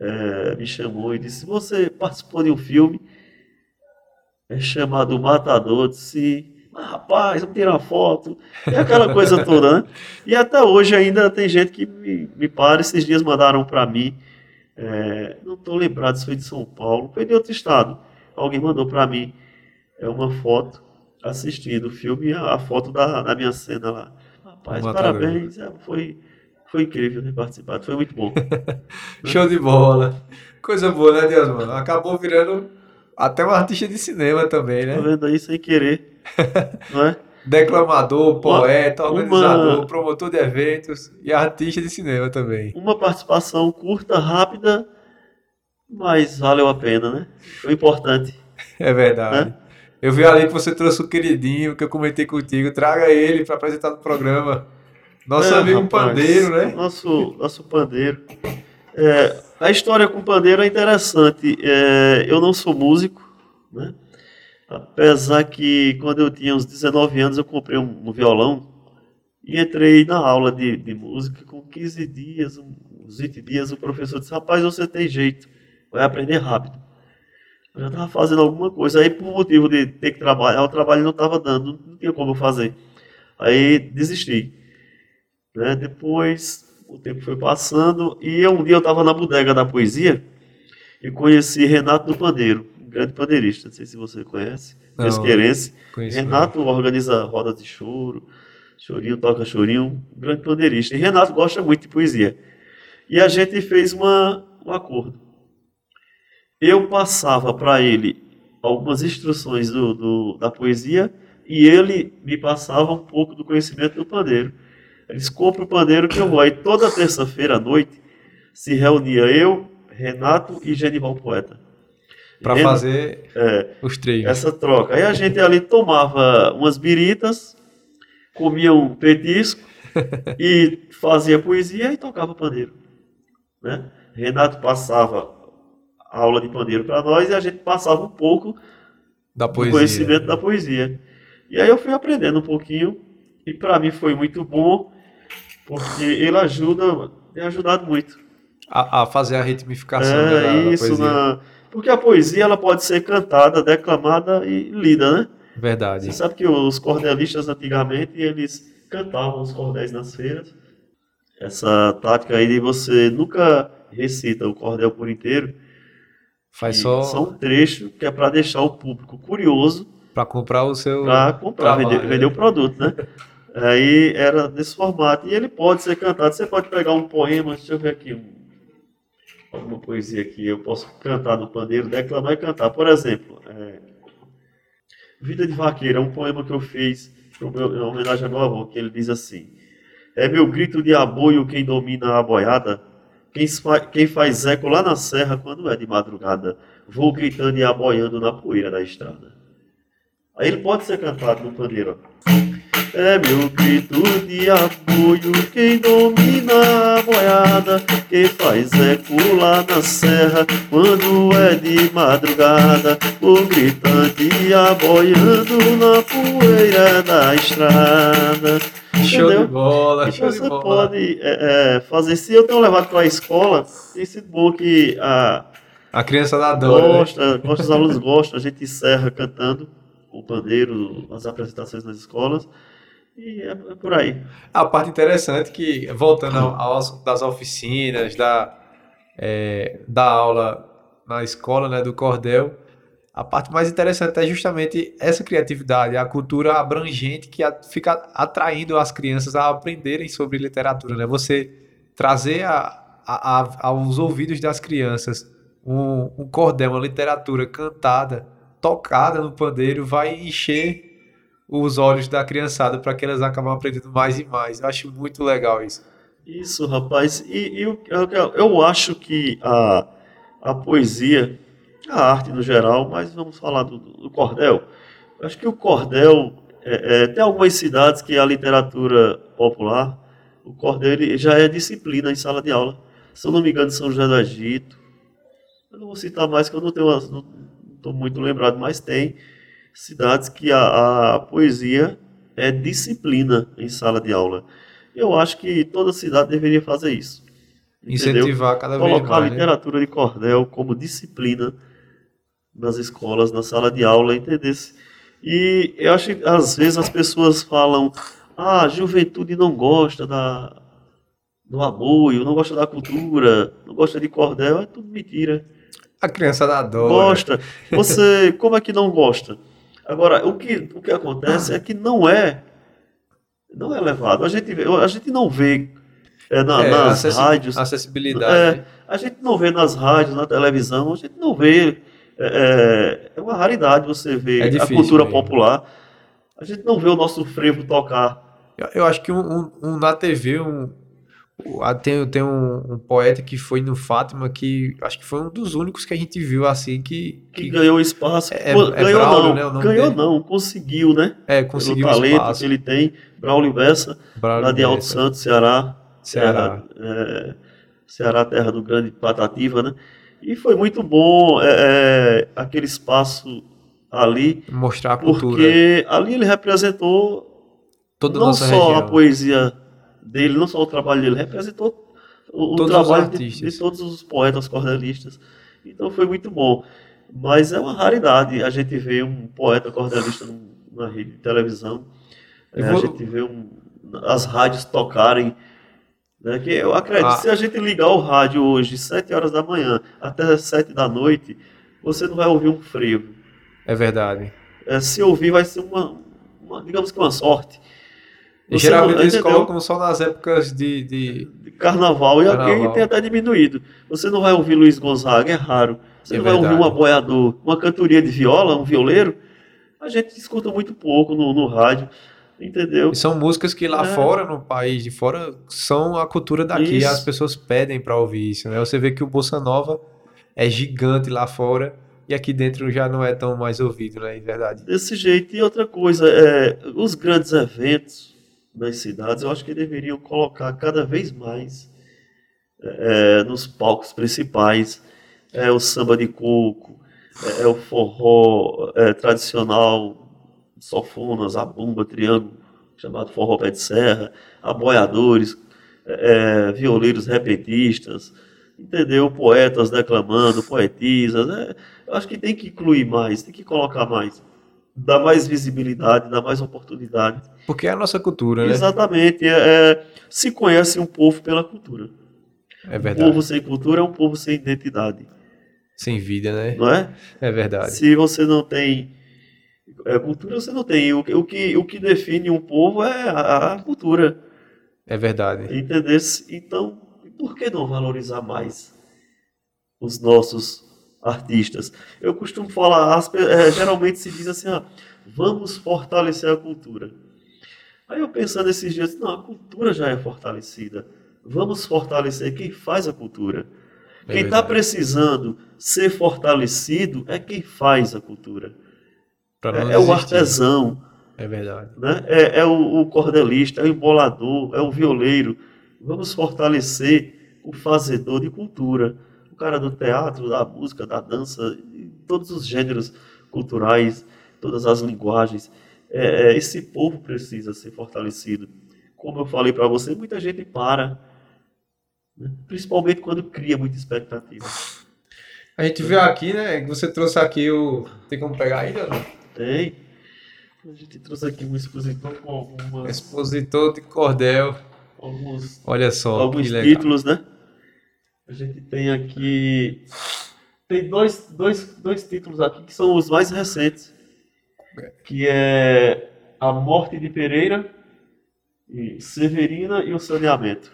é, me chamou e disse: Você participou de um filme é chamado Matador? Disse: ah, Rapaz, vamos tirar uma foto. E aquela coisa toda, né? E até hoje ainda tem gente que me, me para. Esses dias mandaram para mim, é, não estou lembrado se foi de São Paulo, foi de outro estado. Alguém mandou para mim é uma foto assistindo o filme a, a foto da, da minha cena lá. Rapaz, parabéns. É, foi foi incrível ter participado, foi muito bom. Show de bola. Coisa boa, né, Deus, mano? Acabou virando até um artista de cinema também, né? Tá vendo aí sem querer, não é? Declamador, poeta, organizador, uma... promotor de eventos e artista de cinema também. Uma participação curta, rápida, mas valeu a pena, né? Foi importante. É verdade. Né? Eu vi ali que você trouxe o queridinho que eu comentei contigo. Traga ele para apresentar no programa. Nosso é, amigo rapaz, pandeiro, né? Nosso, nosso pandeiro. É, a história com o pandeiro é interessante. É, eu não sou músico, né? Apesar que quando eu tinha uns 19 anos eu comprei um, um violão e entrei na aula de, de, música com 15 dias, uns 20 dias, o professor disse, rapaz, você tem jeito, vai aprender rápido. Eu já estava fazendo alguma coisa, aí por motivo de ter que trabalhar, o trabalho não estava dando, não tinha como fazer. Aí desisti. Né? Depois o tempo foi passando e um dia eu estava na bodega da poesia e conheci Renato do Pandeiro, grande pandeirista. Não sei se você conhece, pesqueirense. Renato não. organiza rodas de choro, chorinho toca chorinho, um grande pandeirista. E Renato gosta muito de poesia. E a gente fez uma, um acordo. Eu passava para ele algumas instruções do, do, da poesia e ele me passava um pouco do conhecimento do pandeiro. Eles compram o pandeiro que eu vou. Aí toda terça-feira à noite se reunia eu, Renato e Genival Poeta. Para fazer é, os treinos. Essa troca. Aí a gente ali tomava umas biritas, comia um petisco e fazia poesia e tocava pandeiro. Né? Renato passava a aula de pandeiro para nós e a gente passava um pouco da poesia. do conhecimento da poesia. E aí eu fui aprendendo um pouquinho e para mim foi muito bom porque ele ajuda, tem ajudado muito. A, a fazer a ritmificação é, da, isso, da na... porque a poesia ela pode ser cantada, declamada e lida, né? Verdade. Você sabe que os cordelistas antigamente eles cantavam os cordéis nas feiras. Essa tática aí de você nunca recita o cordel por inteiro. Faz só. Só um trecho que é para deixar o público curioso. Para comprar o seu. Para comprar, vender, vender o produto, né? Aí era desse formato. E ele pode ser cantado. Você pode pegar um poema, deixa eu ver aqui, um, alguma poesia aqui. Eu posso cantar no pandeiro, declamar e cantar. Por exemplo, é, Vida de Vaqueiro é um poema que eu fiz em homenagem ao meu avô, que ele diz assim: É meu grito de aboio quem domina a boiada, quem, quem faz eco lá na serra quando é de madrugada, vou gritando e aboiando na poeira da estrada. Aí ele pode ser cantado no pandeiro. É meu grito de apoio quem domina a boiada, quem faz eco lá na serra quando é de madrugada, o gritante aboiando na poeira da estrada. Show Entendeu? de bola, e show você de bola. pode é, é, fazer. Se eu tenho levado para a escola, tem sido bom que a, a criança adora. Né? Gosta, né? gosta, os alunos gostam, a gente encerra cantando o pandeiro, as apresentações nas escolas. E é, é por aí. A parte interessante que, voltando aos, das oficinas, da, é, da aula na escola, né, do cordel, a parte mais interessante é justamente essa criatividade, a cultura abrangente que fica atraindo as crianças a aprenderem sobre literatura. Né? Você trazer a, a, a, aos ouvidos das crianças um, um cordel, uma literatura cantada, tocada no pandeiro, vai encher os olhos da criançada para que elas acabem aprendendo mais e mais. Eu acho muito legal isso. Isso, rapaz. E, e eu, eu, eu, acho que a, a poesia, a arte no geral, mas vamos falar do, do cordel. Eu acho que o cordel é, é, tem algumas cidades que a literatura popular, o cordel já é disciplina em sala de aula. Se eu não me engano, São José do Egito. Eu não vou citar mais, que eu não tenho, não estou muito lembrado, mas tem cidades que a, a poesia é disciplina em sala de aula. Eu acho que toda cidade deveria fazer isso. entendeu? Incentivar cada vez Colocar a mais. né? literatura de cordel como disciplina nas escolas, na sala de aula, entendeu? E eu acho que às vezes as pessoas falam, ah, a juventude não gosta da, do apoio, não gosta da cultura, não gosta de cordel, é tudo mentira. A criança adora. Gosta. Você, como é que não gosta? Agora, o que, o que acontece é que não é, não é levado. A gente, a gente não vê é, na- É, nas acessi- rádios, Acessibilidade. é, a gente não vê nas rádios, na televisão, a gente não vê. É, é uma raridade você ver É a difícil cultura mesmo. popular. A gente não vê o nosso frevo tocar. Eu, eu acho que um, um- um na TV, um, tem, tem um, um poeta que foi no Fátima que acho que foi um dos únicos que a gente viu assim que, Que que ganhou espaço. É- Pô, é ganhou Braulio, não, né, o nome ganhou dele? não, conseguiu, né? é, Pelo conseguiu talento espaço. que ele tem. Braulio Bessa, Braulio lá de Alto Santo, Ceará. Ceará. Terra, é, Ceará, terra do grande Patativa, né? E foi muito bom é, é, aquele espaço ali, Mostrar a cultura. porque ali ele representou Toda a não só a região. poesia dele, não só o trabalho dele, representou o, o trabalho de, de todos os poetas cordelistas. Então foi muito bom. Mas é uma raridade a gente ver um poeta cordelista na rede de televisão. É, vou- A gente vê um- as rádios tocarem. Né, que eu acredito, Ah. se a gente ligar o rádio hoje, 7 horas da manhã até 7 da noite, você não vai ouvir um frevo. É verdade. É, se ouvir, vai ser uma, uma- digamos que uma sorte. Você geralmente não- eles entendeu? colocam só nas épocas de, de- de carnaval e aqui Carnaval. tem até diminuído. Você não vai ouvir Luiz Gonzaga, é raro. Você É não vai ouvir verdade. um aboiador, uma cantoria de viola, um violeiro. A gente escuta muito pouco no, no rádio, entendeu? E são músicas que lá É. fora, no país de fora, são a cultura daqui. Isso. As pessoas pedem pra ouvir isso, né? Você vê que o Bossa Nova é gigante lá fora e aqui dentro já não é tão mais ouvido, né? Em verdade. Desse jeito. E outra coisa, é, os grandes eventos nas cidades, eu acho que deveriam colocar cada vez mais é, nos palcos principais é, o samba de coco, é, é o forró é, tradicional, sofonas, a bumba, triângulo, chamado forró pé de serra, aboiadores, é, é, violeiros repentistas, entendeu? Poetas declamando, poetisas. é, eu acho que tem que incluir mais, tem que colocar mais. Dar mais visibilidade, dar mais oportunidade. Porque é a nossa cultura, né? Exatamente. é- é, se conhece um povo pela cultura. É Um verdade. povo sem cultura é um povo sem identidade, Sem vida, né? não é? É verdade. Se você não tem é, cultura, você não tem. O, que- o, que, o que define um povo é a, a cultura. É verdade. Entendeu? Então, por que não valorizar mais os nossos artistas? Eu costumo falar, as é, geralmente se diz assim, ah, vamos fortalecer a cultura. Aí eu pensando esses dias, não, a cultura já é fortalecida. Vamos fortalecer quem faz a cultura. É Quem está precisando ser fortalecido é quem faz a cultura. É, é o desistir. artesão, É verdade. né? é, é o, o cordelista, é o embolador, é o violeiro. Vamos fortalecer o fazedor de cultura, cara do teatro, da música, da dança, todos os gêneros culturais, todas as linguagens. É, é, esse povo precisa ser fortalecido. Como eu falei para você, muita gente para, né? principalmente quando cria muita expectativa. A gente viu aqui, né? que Você trouxe aqui o. Tem como pegar Leandro? Tem. A gente trouxe aqui um expositor com algumas, Expositor de cordel. alguns Olha só, alguns títulos, né? A gente tem aqui. Tem dois, dois, dois títulos aqui que são os mais recentes. Que é A Morte de Pereira, e Severina e o Saneamento.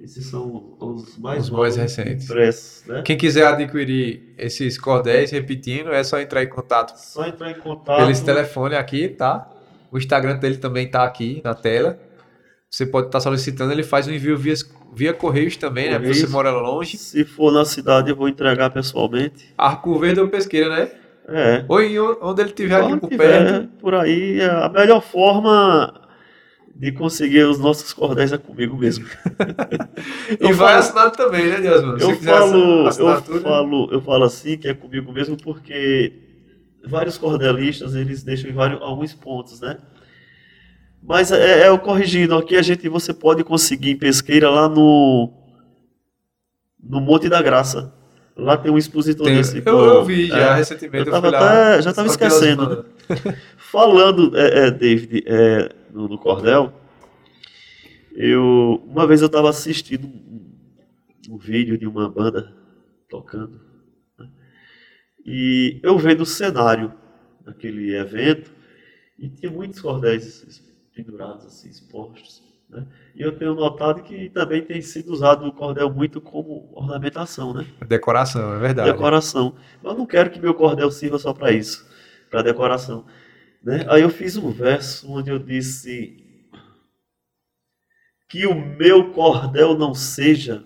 Esses são os mais Os mais recentes. impressos, né? Quem quiser adquirir esses cordéis, repetindo, é só entrar em contato Só entrar em contato. pelo telefone aqui, tá? O Instagram dele também tá aqui na tela. Você pode estar solicitando, ele faz o envio via, via Correios também, né? Porque você Correios. mora longe. Se for na cidade, eu vou entregar pessoalmente. Arco Verde ou Pesqueira, né? É. Ou em onde ele tiver aqui Quando por tiver perto. por aí, é a melhor forma de conseguir os nossos cordéis é comigo mesmo. E vai assinado também, né, Deus, mano? Se Eu falo, eu falo, eu falo assim que é comigo mesmo porque vários cordelistas eles deixam em vários, alguns pontos, né? Mas é, é o corrigindo, aqui a gente você pode conseguir em pesqueira lá no no Monte da Graça. Lá tem um expositor Tem- desse. eu, pô. eu vi já É, recentemente. eu tava fui lá, até- já tava só pelas esquecendo, bandas. Falando, é, é, David, é, no, no Cordel, eu uma vez eu estava assistindo um, um vídeo de uma banda tocando né? e eu vendo o cenário daquele evento e tinha muitos cordéis pendurados assim, expostos. Né? E eu tenho notado que também tem sido usado o cordel muito como ornamentação, né? Decoração, é verdade. decoração. Eu não quero que meu cordel sirva só para isso, para decoração. Né? Aí eu fiz um verso onde eu disse que o meu cordel não seja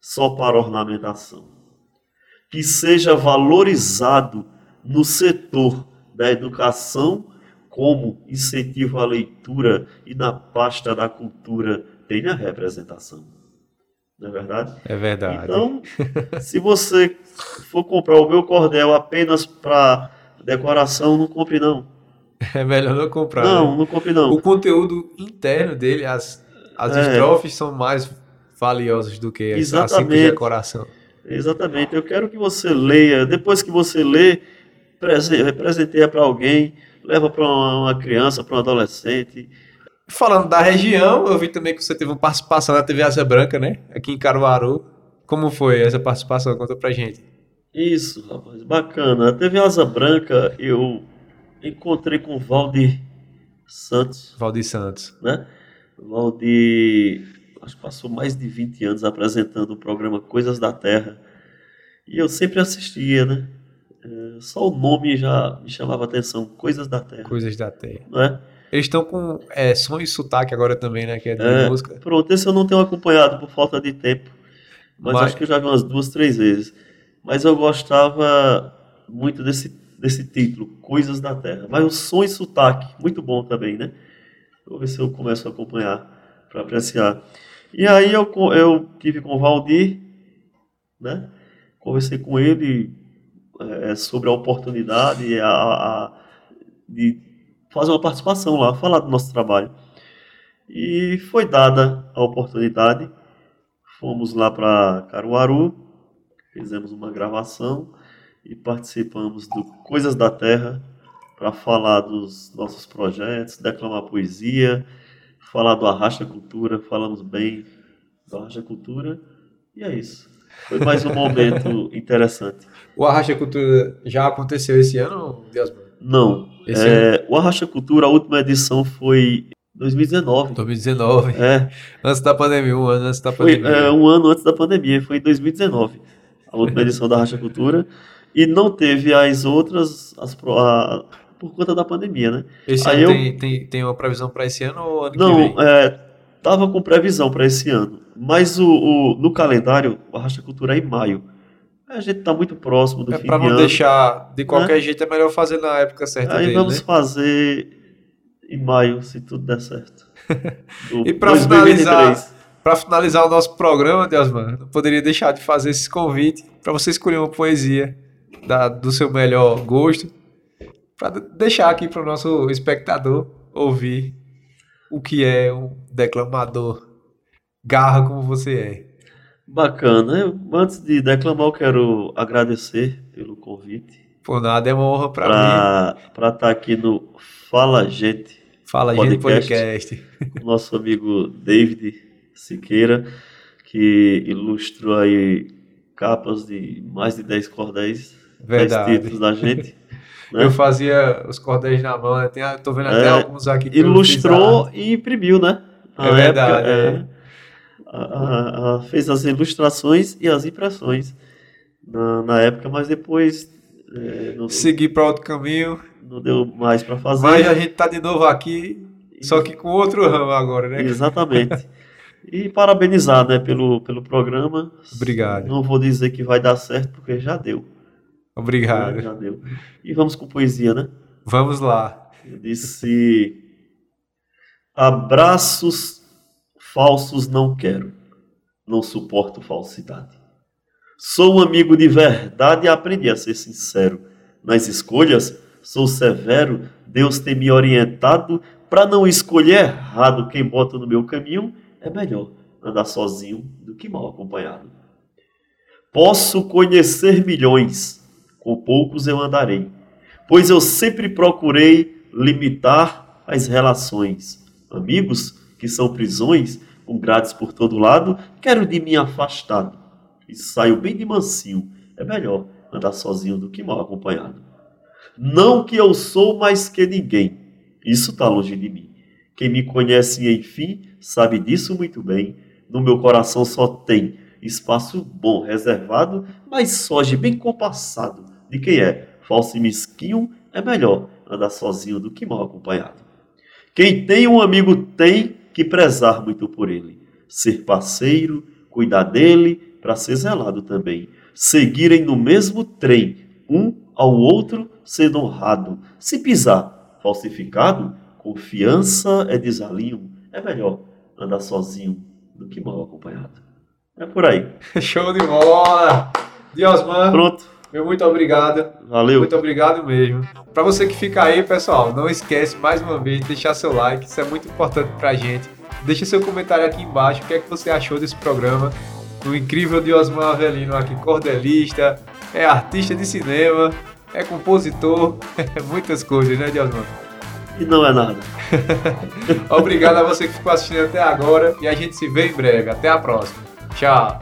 só para ornamentação, que seja valorizado no setor da educação como incentivo à leitura e na pasta da cultura tenha representação. Não é verdade? É verdade. Então, se você for comprar o meu cordel apenas para decoração, não compre não. É melhor não comprar. Não, né? não compre não. O conteúdo interno dele, as, as É. estrofes são mais valiosas do que a simples Exatamente. decoração. Exatamente. Eu quero que você leia. Depois que você lê, prese- presenteia para alguém, leva para uma criança, para um adolescente. Falando da região, eu vi também que você teve uma participação na TV Asa Branca, né? Aqui em Caruaru. Como foi essa participação? Conta pra gente. Isso, rapaz, bacana. A TV Asa Branca, eu encontrei com o Valdir Santos, Valdir Santos. né? Valdir, acho que passou mais de 20 anos apresentando o programa Coisas da Terra. E eu sempre assistia, né? É, Só o nome já me chamava a atenção, Coisas da Terra, Coisas da Terra. não é? Eles estão com é, som e sotaque agora também, né? Que é de É, música. Pronto, esse eu não tenho acompanhado por falta de tempo, mas, Mas- acho que eu já vi umas duas, três vezes. Mas eu gostava muito desse, desse título, Coisas da Terra. Mas o som e sotaque, muito bom também, né? Vou ver se eu começo a acompanhar para apreciar. E aí eu, eu tive com o Valdir, né? Conversei com ele eh, sobre a oportunidade a, a- de fazer uma participação lá, falar do nosso trabalho. E foi dada a oportunidade. Fomos lá para Caruaru, fizemos uma gravação e participamos do Coisas da Terra para falar dos nossos projetos, declamar poesia, falar do Arracha Cultura, falamos bem do Arracha Cultura e é isso. Foi mais um momento interessante. O Arracha Cultura já aconteceu esse ano, Deus? Não, é, o Arracha Cultura, a última edição foi 2019. 2019. É, Antes da pandemia, um ano antes da Foi pandemia. é, um ano antes da pandemia, foi em 2019, a última edição da Racha Cultura. E não teve as outras as, a- por conta da pandemia, né? Esse aí ano eu- tem, tem, tem uma previsão para esse ano ou ano que Não, vem? é, tava com previsão para esse ano, mas o, o- no calendário, a Racha Cultura é em maio. A gente está muito próximo do É fim para de não ano. deixar de qualquer jeito, é melhor fazer na época certa Aí dele, vamos né? fazer em maio, se tudo der certo. E 2023. finalizar, Para finalizar o nosso programa, Deus mano, não poderia deixar de fazer esse convite para você escolher uma poesia da- do seu melhor gosto, para deixar aqui para o nosso espectador ouvir o que é um declamador garra como você é. Bacana. Antes de declamar, eu quero agradecer pelo convite. Por nada é uma honra para mim. para estar aqui no Fala Gente, Fala, gente, podcast. podcast. nosso amigo David Siqueira, que ilustrou aí capas de mais de 10 cordéis, 10 Verdade. títulos da gente. né? Eu fazia os cordéis na mão, né? Tem, tô vendo até É, alguns aqui que eu fiz Ilustrou e imprimiu, né? É verdade, é. A- a- fez as ilustrações e as impressões na, na época, mas depois é, não, seguir para outro caminho. não deu mais para fazer. Mas a gente tá de novo aqui, só que com outro ramo agora, né? Exatamente. E parabenizar, né, pelo, pelo programa. Obrigado. Não vou dizer que vai dar certo, porque já deu. Obrigado. Já deu. E vamos com poesia, né? Vamos lá. Eu disse: Abraços falsos não quero. Não suporto falsidade. Sou um amigo de verdade e aprendi a ser sincero. Nas escolhas, sou severo. Deus tem me orientado para não escolher errado quem bota no meu caminho, é melhor andar sozinho do que mal acompanhado. Posso conhecer milhões, com poucos eu andarei, pois eu sempre procurei limitar as relações. Amigos que são prisões, com grades por todo lado, quero de mim afastado e saio bem de mansinho. É melhor andar sozinho do que mal acompanhado. Não que eu sou mais que ninguém, isso está longe de mim. Quem me conhece, enfim, sabe disso muito bem. No meu coração só tem espaço bom, reservado, mas soje bem compassado. De quem é falso e mesquinho, é melhor andar sozinho do que mal acompanhado. Quem tem um amigo tem que prezar muito por ele, ser parceiro, cuidar dele, para ser zelado também. Seguirem no mesmo trem, um ao outro sendo honrado. Se pisar falsificado, confiança é desalinho. É melhor andar sozinho do que mal acompanhado. É por aí. Show de bola! Diosman. Pronto. Meu muito obrigado. Valeu. Muito obrigado mesmo. Para você que fica aí, pessoal, não esquece mais uma vez de deixar seu like, isso é muito importante pra gente. Deixe seu comentário aqui embaixo, o que é que você achou desse programa. O incrível Diosman Avelino aqui, cordelista, é artista de cinema, é compositor, é muitas coisas, né, Diosman? E não é nada. Obrigado a você que ficou assistindo até agora e a gente se vê em breve. Até a próxima. Tchau.